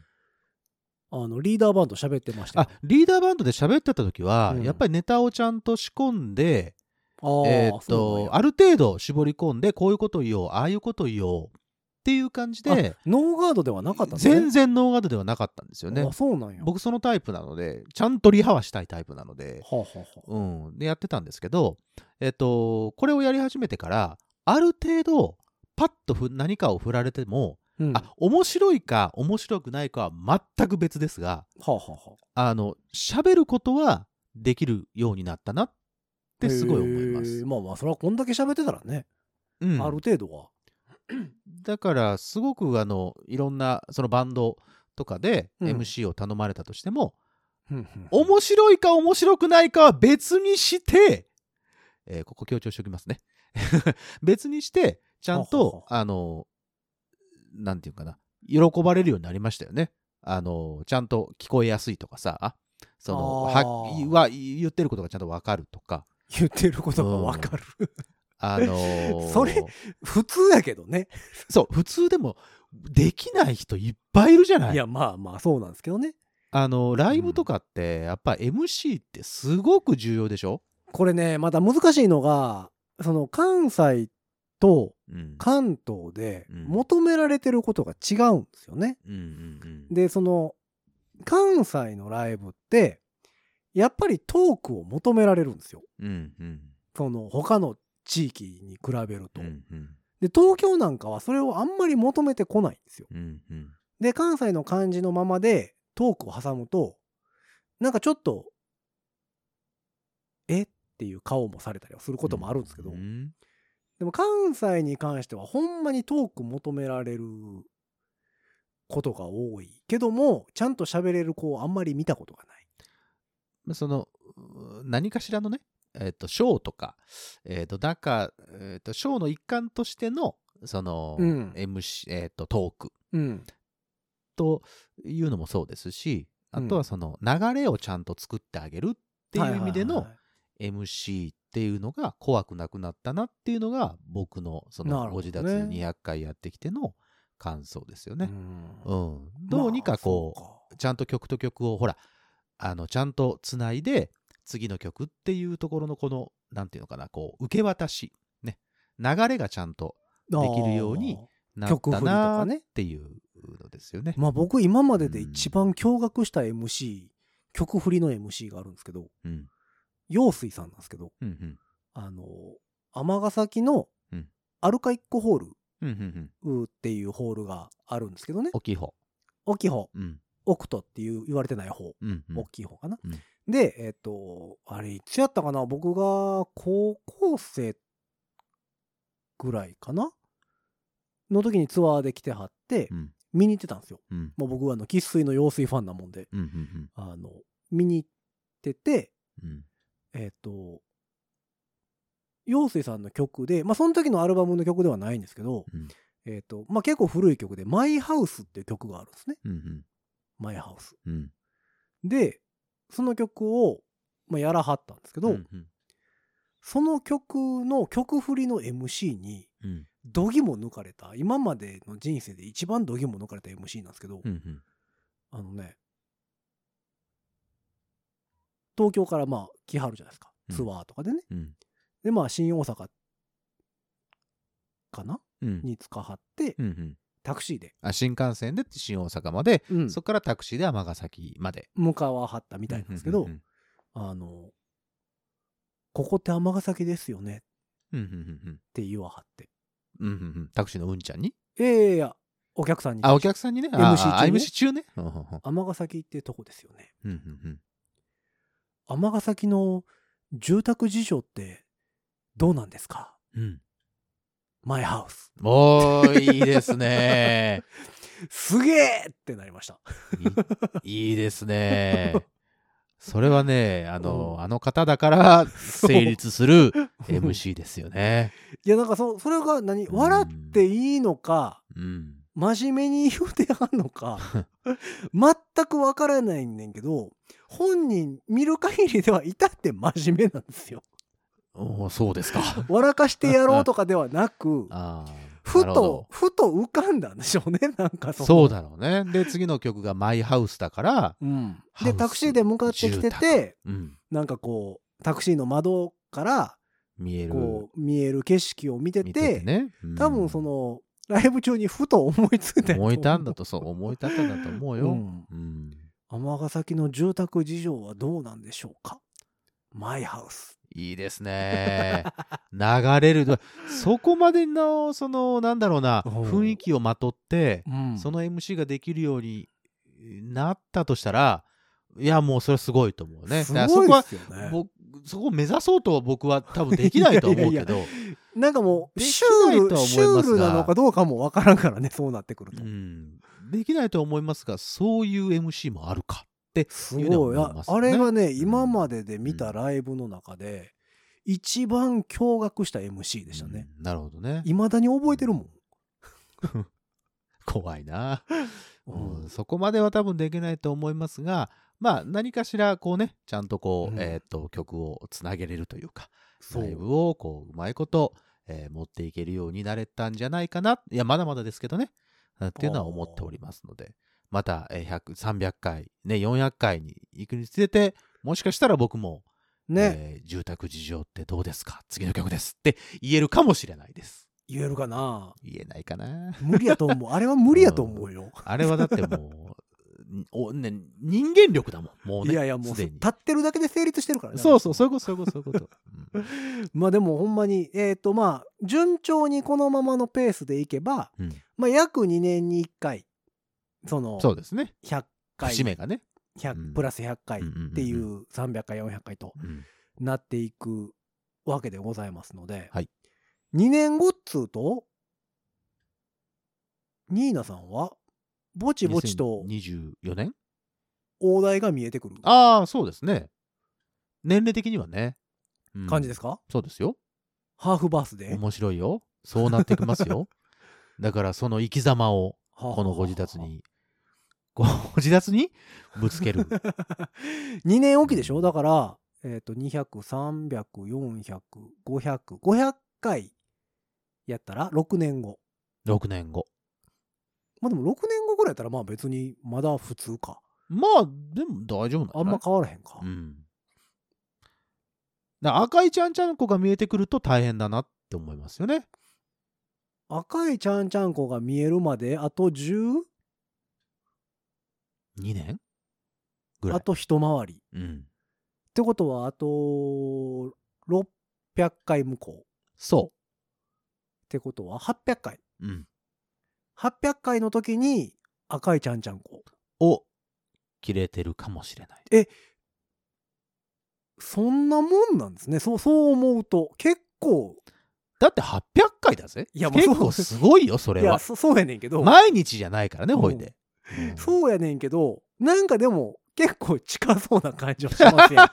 あの、リーダーバンド喋ってましたよあ、リーダーバンドで喋ってた時は、うんやっぱりネタをちゃんと仕込んで、えーっと、ある程度絞り込んで、こういうこと言おう、ああいうこと言おうっていう感じで、ノーガードではなかったんだ全然ノーガードではなかったんですよねあ、。そうなんや。僕そのタイプなので、ちゃんとリハはしたいタイプなので、はあ、はうん、でやってたんですけど、えっと、これをやり始めてから、ある程度、パッとふ何かを振られても、うん、はあ、面白いか面白くないかは全く別ですが、あ、はあはあの、喋ることはできるようになったなってすごい思いまへすー。まあまあ、それはこんだけ喋ってたらね、うんある程度は。だから、すごくあの、いろんな、そのバンドとかでうん。MC を頼まれたとしても、うんうん面白いか面白くないかは別にして、えーここ強調しておきますね。別にして、ちゃんはと、はあの、なんていうかな、喜ばれるようになりましたよね。あの、ちゃんと聞こえやすいとかさ、その、は、は、言ってることがちゃんとわかるとか、言ってることがわかる。あのーそれ普通やけどね。そう、普通でも、できない人いっぱいいるじゃないいや、まあまあ、そうなんですけどね。あの、ライブとかって、やっぱ MC ってすごく重要でしょ？これね、また難しいのが、その関西とうん。関東でうん求められてることが違うんですよね。うんうんうん。で、その、関西のライブって、やっぱりトークを求められるんですよ。うんうん。その、他の地域に比べると。うんうんで、東京なんかはそれをあんまり求めてこないんですよ。うんうんで、関西の感じのままでトークを挟むと、なんかちょっと、えっていう顔もされたりはすることもあるんですけど、うんでも関西に関してはほんまにトーク求められることが多いけども、ちゃんと喋れる子をあんまり見たことがない。まあその、う何かしらのね、えっ、と、ショーとか、えっ、と、なんか、えっ、と、ショーの一環としての、その、うん MC、えっ、と、トークうん。というのもそうですし、あとはその、流れをちゃんと作ってあげるっていう意味での MC っていうのが怖くなくなったなっていうのが僕のそのご自立200回やってきての感想ですよね。ううんん。どうにかこう、ちゃんと曲と曲をほらあのちゃんとつないで次の曲っていうところのこのなんていうのかなこう受け渡しね流れがちゃんとできるようになった曲振りとなっかねていうのですよね。まあ僕今までで一番驚愕した MC、曲振りの MC があるんですけど、うん陽水さんなんですけど、うんうんあの、尼崎のうんアルカイックホールうんうんうんっていうホールがあるんですけどね。大きい方。大きい方、うんオクトっていう言われてない方、うんうん大きい方かな。うんで、えっ、と、あれいつやったかな？僕が高校生ぐらいかな？の時にツアーで来てはって、うん。見に行ってたんですよ。うん。もう僕はあの、生粋の用水ファンなもんで、うんうんあの、見に行ってて、うん。えっ、と、陽水さんの曲で、まあその時のアルバムの曲ではないんですけど、うん。えっ、と、まあ結構古い曲で、マイハウスっていう曲があるんですね。うんうん。マイハウス。うん。で、その曲を、まあ、やらはったんですけど、うんうん。その曲の曲振りの MC に、うん。度肝抜かれた、今までの人生で一番度肝抜かれた MC なんですけど、うんうん。あのね、東京からまあ来はるじゃないですか。うん。ツアーとかでね。うん。で、まあ新大阪かな？うん。に使はって、うんうんタクシーで、あ新幹線で新大阪まで、うん。そこからタクシーで尼崎まで。向かわはったみたいなんですけど、うんうんあの、ここって尼崎ですよね。っうんうんうんうん。て言わはって。うんうんうん。タクシーのうんちゃんに？いやいやいや、お客さんに。あ、お客さんにね？あ MC 中ね。尼崎ってとこですよね。うんうん尼崎の住宅事情ってどうなんですか？うんうんマイハウス。おー、いいですね。すげえってなりました。いいいですね。それはね、あの、うんあの方だから成立する MC ですよね。いや、なんかそ、それが何？うん笑っていいのか、うん。真面目に言うてはんのか、全くわからないねんけど、本人見る限りでは至って真面目なんですよ。おーそうですか。笑かしてやろうとかではなく、ふと、ふと浮かんだんでしょうね、なんかそのそうだろうね。で、次の曲がマイハウスだから、うん。で、タクシーで向かってきて住て、うん。なんかこう、タクシーの窓から、見える。こう、見える景色を見てて、見ててね。うん多分その、ライブ中にふと思いついた思いたんだと、そう、思い立ったんだと思うよ。うんうん。尼崎の住宅事情はどうなんでしょうか？マイハウス。いいですね。流れる。そこまでの、その、なんだろうな、雰囲気をまとって、うんその MC ができるようになったとしたら、いや、もうそれはすごいと思うね。すごいですよね。僕そこを目指そうとは僕は多分できないと思ういやいけど、なんかもう、シュール、シュがールなのかどうかもわからんからね、そうなってくると。うん、できないとは思いますが、そういう MC もあるかってすごい。あ思いますよあれがね、ん今までで見たライブの中で、一番驚愕した MC でしたね。うんなるほどね。いまだに覚えてるもん。怖いな、うんうんそこまでは多分できないと思いますが、まあ何かしらこうね、ちゃんとこう、うんえっ、と、曲をつなげれるというか、ライブをこう、うまいこと、えー持っていけるようになれたんじゃないかな。いや、まだまだですけどね。あっていうのは思っておりますので、また、えー100、300回、ね、400回に行くにつれて、もしかしたら僕も、ね、えー住宅事情ってどうですか？次の曲ですって言えるかもしれないです。言えるかな？言えないかな。無理やと思う。あれは無理やと思うよ。あれはだってもう、おね、人間力だもん、もうね。いやいや、もう、すでに立ってるだけで成立してるからね。そうそう、そういうこと、そういうこと、そういうこと。うん まあでもほんまに、えっ、とまあ、順調にこのままのペースでいけば、うんまあ約2年に1回、その、そうですね。100回、節目がね。100うんプラス100回っていう300回、400回とうんなっていくわけでございますので、はい2年後っつうと、ニーナさんは、ぼちぼちと2024年？大台が見えてくるああ、そうですね。年齢的にはね。うん感じですか、そうですよ。ハーフバースデー面白いよ。そうなってきますよ。だからその生き様をここのご自立。に、ご 自立にぶつける。2年おきでしょ？だから、えっ、と、200、300、400、500、500回やったら6年後。6年後。まあでも6年後ぐらいやったらまあ別にまだ普通か。まあ、でも大丈夫なんあんま変わらへんか。うん。だ赤いちゃんちゃんこが見えてくると大変だなって思いますよね。赤いちゃんちゃんこが見えるまであと 10? 2年？ぐらい。あと一回り。っうん。てことはあと600回向こう。っそてことは800回。う。うん。800回の時に赤いちゃんちゃんこ。を切れてるかもしれない。そんなもんなんですね。そう、そう思うと結構、だって800回だぜ。いや結構すごいよ、それいや、は。そそうやねんけど、毎日じゃないからね、うんほいで。うんそうやねんけど、なんかでも結構近そうな感じはしますやん。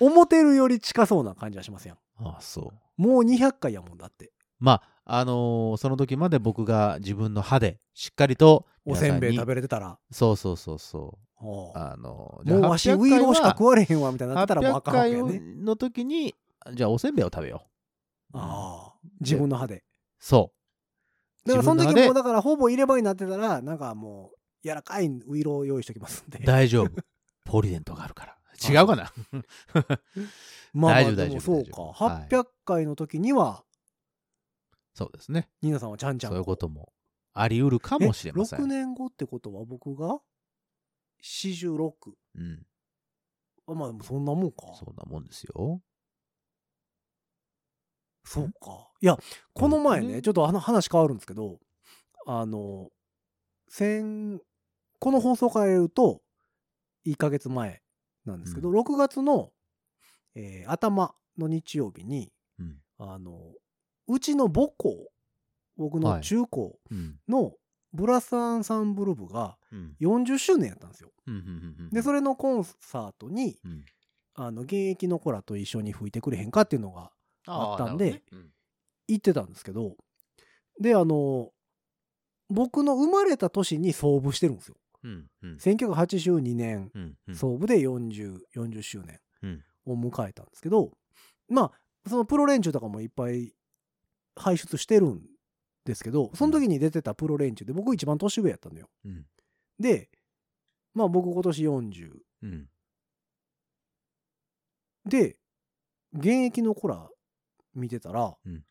思ってるより近そうな感じはしますやん。ああ、そう。もう200回やもんだって。まあ、あのーその時まで僕が自分の歯でしっかりとおせんべい食べれてたら。そうそうそうそう。あのもうわしウイローしか食われへんわみたいになったらもうあ800かんわけね。の時に、じゃあおせんべいを食べよう。ああ。自分の歯で。そう。だからその時もうだからほぼ入れ歯になってたら、なんかもう柔らかいウイローを用意しときますんで。大丈夫。ポリデントがあるから。違うかな？まあまあ大丈夫大丈夫大丈夫か。はい800回の時には、そうですね。ニーナさんはちゃんちゃんそういうこともあり得るかもしれませえ6ん。年後ってことは僕が46。うん。あまあでもそんなもんか。そんなもんですよ。そうか。いや、この前ね、ねちょっとあの話変わるんですけど、あの、先、この放送から言うと、1ヶ月前なんですけど、う6月の、えー頭の日曜日に、うん。あの、うちの母校、僕のはい中高うん。のブラスアンサンブル部がうん。40周年やったんですよ。で、それのコンサートに、うん。あの、現役の子らと一緒に吹いてくれへんかっていうのがあったんでーなるほどね言ってたんですけど、で、あの、僕の生まれた年に創部してるんですよ。うん。うん。1982年うん。うん。創部で40、40周年うん。を迎えたんですけど、まあ、そのプロ連中とかもいっぱい輩出してるんですけど、その時に出てたプロ連中で僕一番年上やったのよ。うん。で、まあ僕今年40。うん。で、現役の子ら見てたら、うん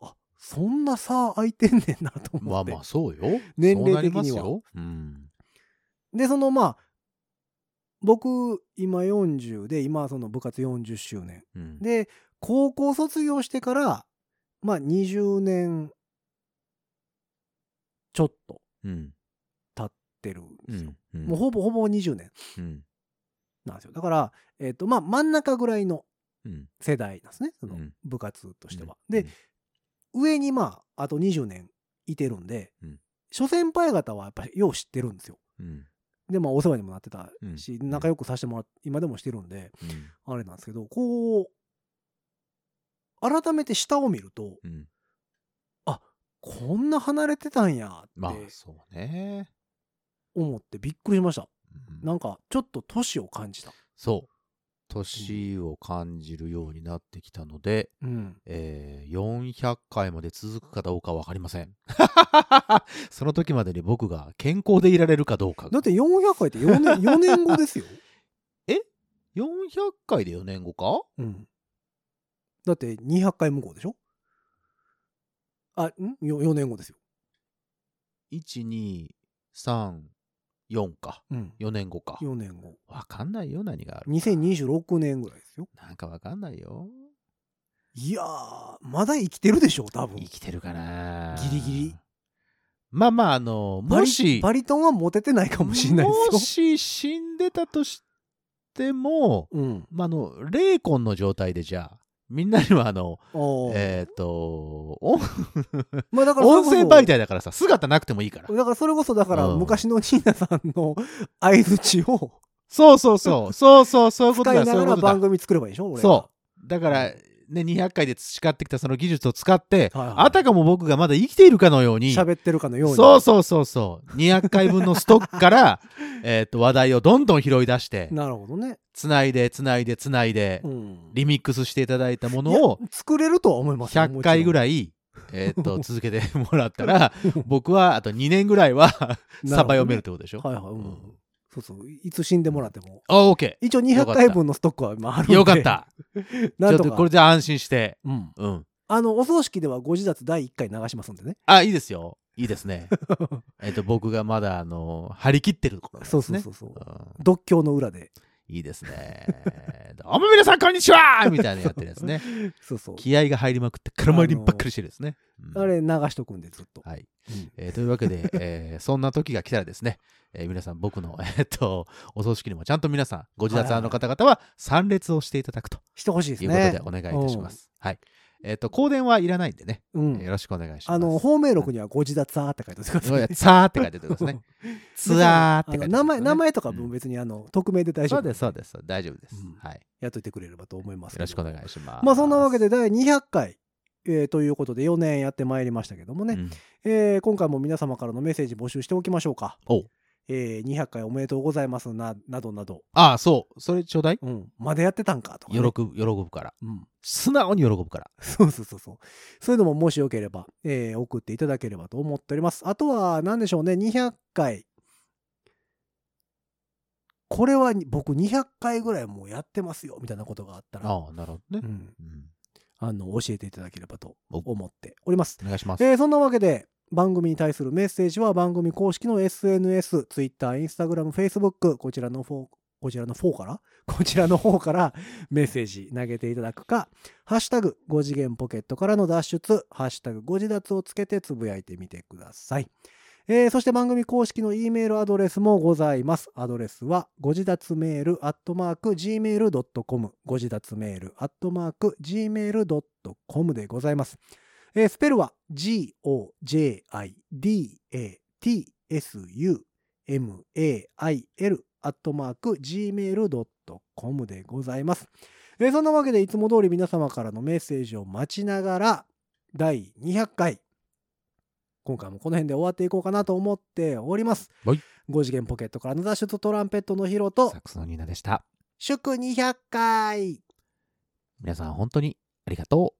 あ、そんな差空いてんねんなと思って。まあまあ、そうよ。年齢的にはそう。うん。で、そのまあ、僕、今40で、今その部活40周年。うん。で、高校卒業してから、まあ20年ちょっとうん。経ってるんうですよ。ん。うんもうほぼほぼ20年うん。なんですよ。だから、えっ、と、まあ真ん中ぐらいのうん。世代なんですね。そのうん部活としては。うんで、、上にまあ、あと20年いてるんで、うん諸先輩方はやっぱりよう知ってるんですよ。うん。で、まあ、お世話にもなってたし、うん仲良くさせてもらって、今でもしてるんで、うん。あれなんですけど、こう、改めて下を見ると、うん。こんな離れてたんやって、まあそうね。思ってびっくりしました。うんなんか、ちょっと年を感じた。そう。年を感じるようになってきたので、うん。えー400回まで続くかどうかわかりません。その時までに僕が健康でいられるかどうかが。だって400回って4年 ,4 年後ですよ。400回で4年後か？うん。だって200回向こうでしょ？あ、ん？4, ?4 年後ですよ。?1、2、3、4か。うん。4年後か。4年後。わかんないよ、何がある。2026年ぐらいですよ。なんかわかんないよ。いやー、まだ生きてるでしょ、多分生。きてるかなギリギリ。まあまあ、あの、もし、バリトンはモテてないかもしれないですよ。もし死んでたとしても、うん。まあ、あの、霊魂の状態でじゃあ、みんなにはあの、えっ、と、温まあだからそれこそ。温泉媒体だからさ、姿なくてもいいから。だからそれこそだからうん。昔のニーナさんの 相づちを。そうそうそう、そうそう、そういうことだ、そういうことだ。番。組作ればいいでしょそう。だから、ね、200回で培ってきたその技術を使って、はいはい。あたかも僕がまだ生きているかのように、喋ってるかのように。そうそうそうそう、200回分のストックから、えっと、話題をどんどん拾い出して、なるほどね。つないで、つないで、つないでう、ん。リミックスしていただいたものを作れるとは思いますよ100回ぐい。らい、えっと、続けてもらったら、僕はあと2年ぐらいは サバ読めるってことでしょ？はいはい。うんうんそうそう。いつ死んでもらっても。あ、オッケ一応200回分のストックは今あるんー。で。よかっ。た。なんとか。ちょっとこれで安心して。うん。うん。あの、お葬式ではご自立第1回流しますんでね。あ、いいですよ。いいですね。えっと、僕がまだ、あの、張り切ってるところですそうね。そうそうそう。うん独協の裏で。いいですね。どうも皆さん、こんにちはみたいなのやってるやつね。そうそう。気合が入りまくって、空回りばっかりしてるですね。うんあれ流しとくんでずっと。はい。うんえーというわけで、えーそんな時が来たらですね、えー皆さん僕の、えーっと、お葬式にもちゃんと皆さん、ご自立派の方々は参列をしていただくとしてほしいですいうことね。でお願いいたします。はい。えっ、と、香典はいらないんでね、うん。よろしくお願いします。あの、方面録にはご自立さーって書いてお いてください。ツアーって書いておいてくださいね。ツアーって書いてね名前、名前とかうんも別にあの、匿名で大丈夫。そうです、そうです。大丈夫です。うんはい。よやっといてくれればと思いますけど。ろしくお願いします。まあそんなわけで第200回、えーということで4年やってまいりましたけどもね、うんえー今回も皆様からのメッセージ募集しておきましょうか。えー200回おめでとうございますな、などなど。ああ、そう。それちょうだい？うん。まだやってたんかとか、喜ね。ぶ、喜ぶから。うん。素直に喜ぶから。そうそうそうそう。そういうのももしよければ、えー送っていただければと思っております。あとは、何でしょうね、200回。これは僕200回ぐらいもうやってますよ、みたいなことがあったら、ああ、なるほどね。うん、うんあの、教えていただければとお思っております。お願いします。えーそんなわけで、番組に対するメッセージは番組公式の SNS、Twitter、Instagram、Facebook、こちらの方、こちらの方から？こちらの方から メッセージ投げていただくか、ハッシュタグ5次元ポケットからの脱出、ハッシュタグ5次脱をつけてつぶやいてみてください。えーそして番組公式の E メールアドレスもございます。アドレスは、ご自立メールアットマーク Gmail.com、ご自立メールアットマーク Gmail.com でございます。えースペルは G-O-J-I-D-A-T-S-U-M-A-I-L アットマーク Gmail.com でございます。えーそんなわけでいつも通り皆様からのメッセージを待ちながら第200回今回もこの辺で終わっていこうかなと思っております。はい5次元ポケットからの脱出トランペットのヒロとサックスのニーナでした。祝200回皆さん本当にありがとう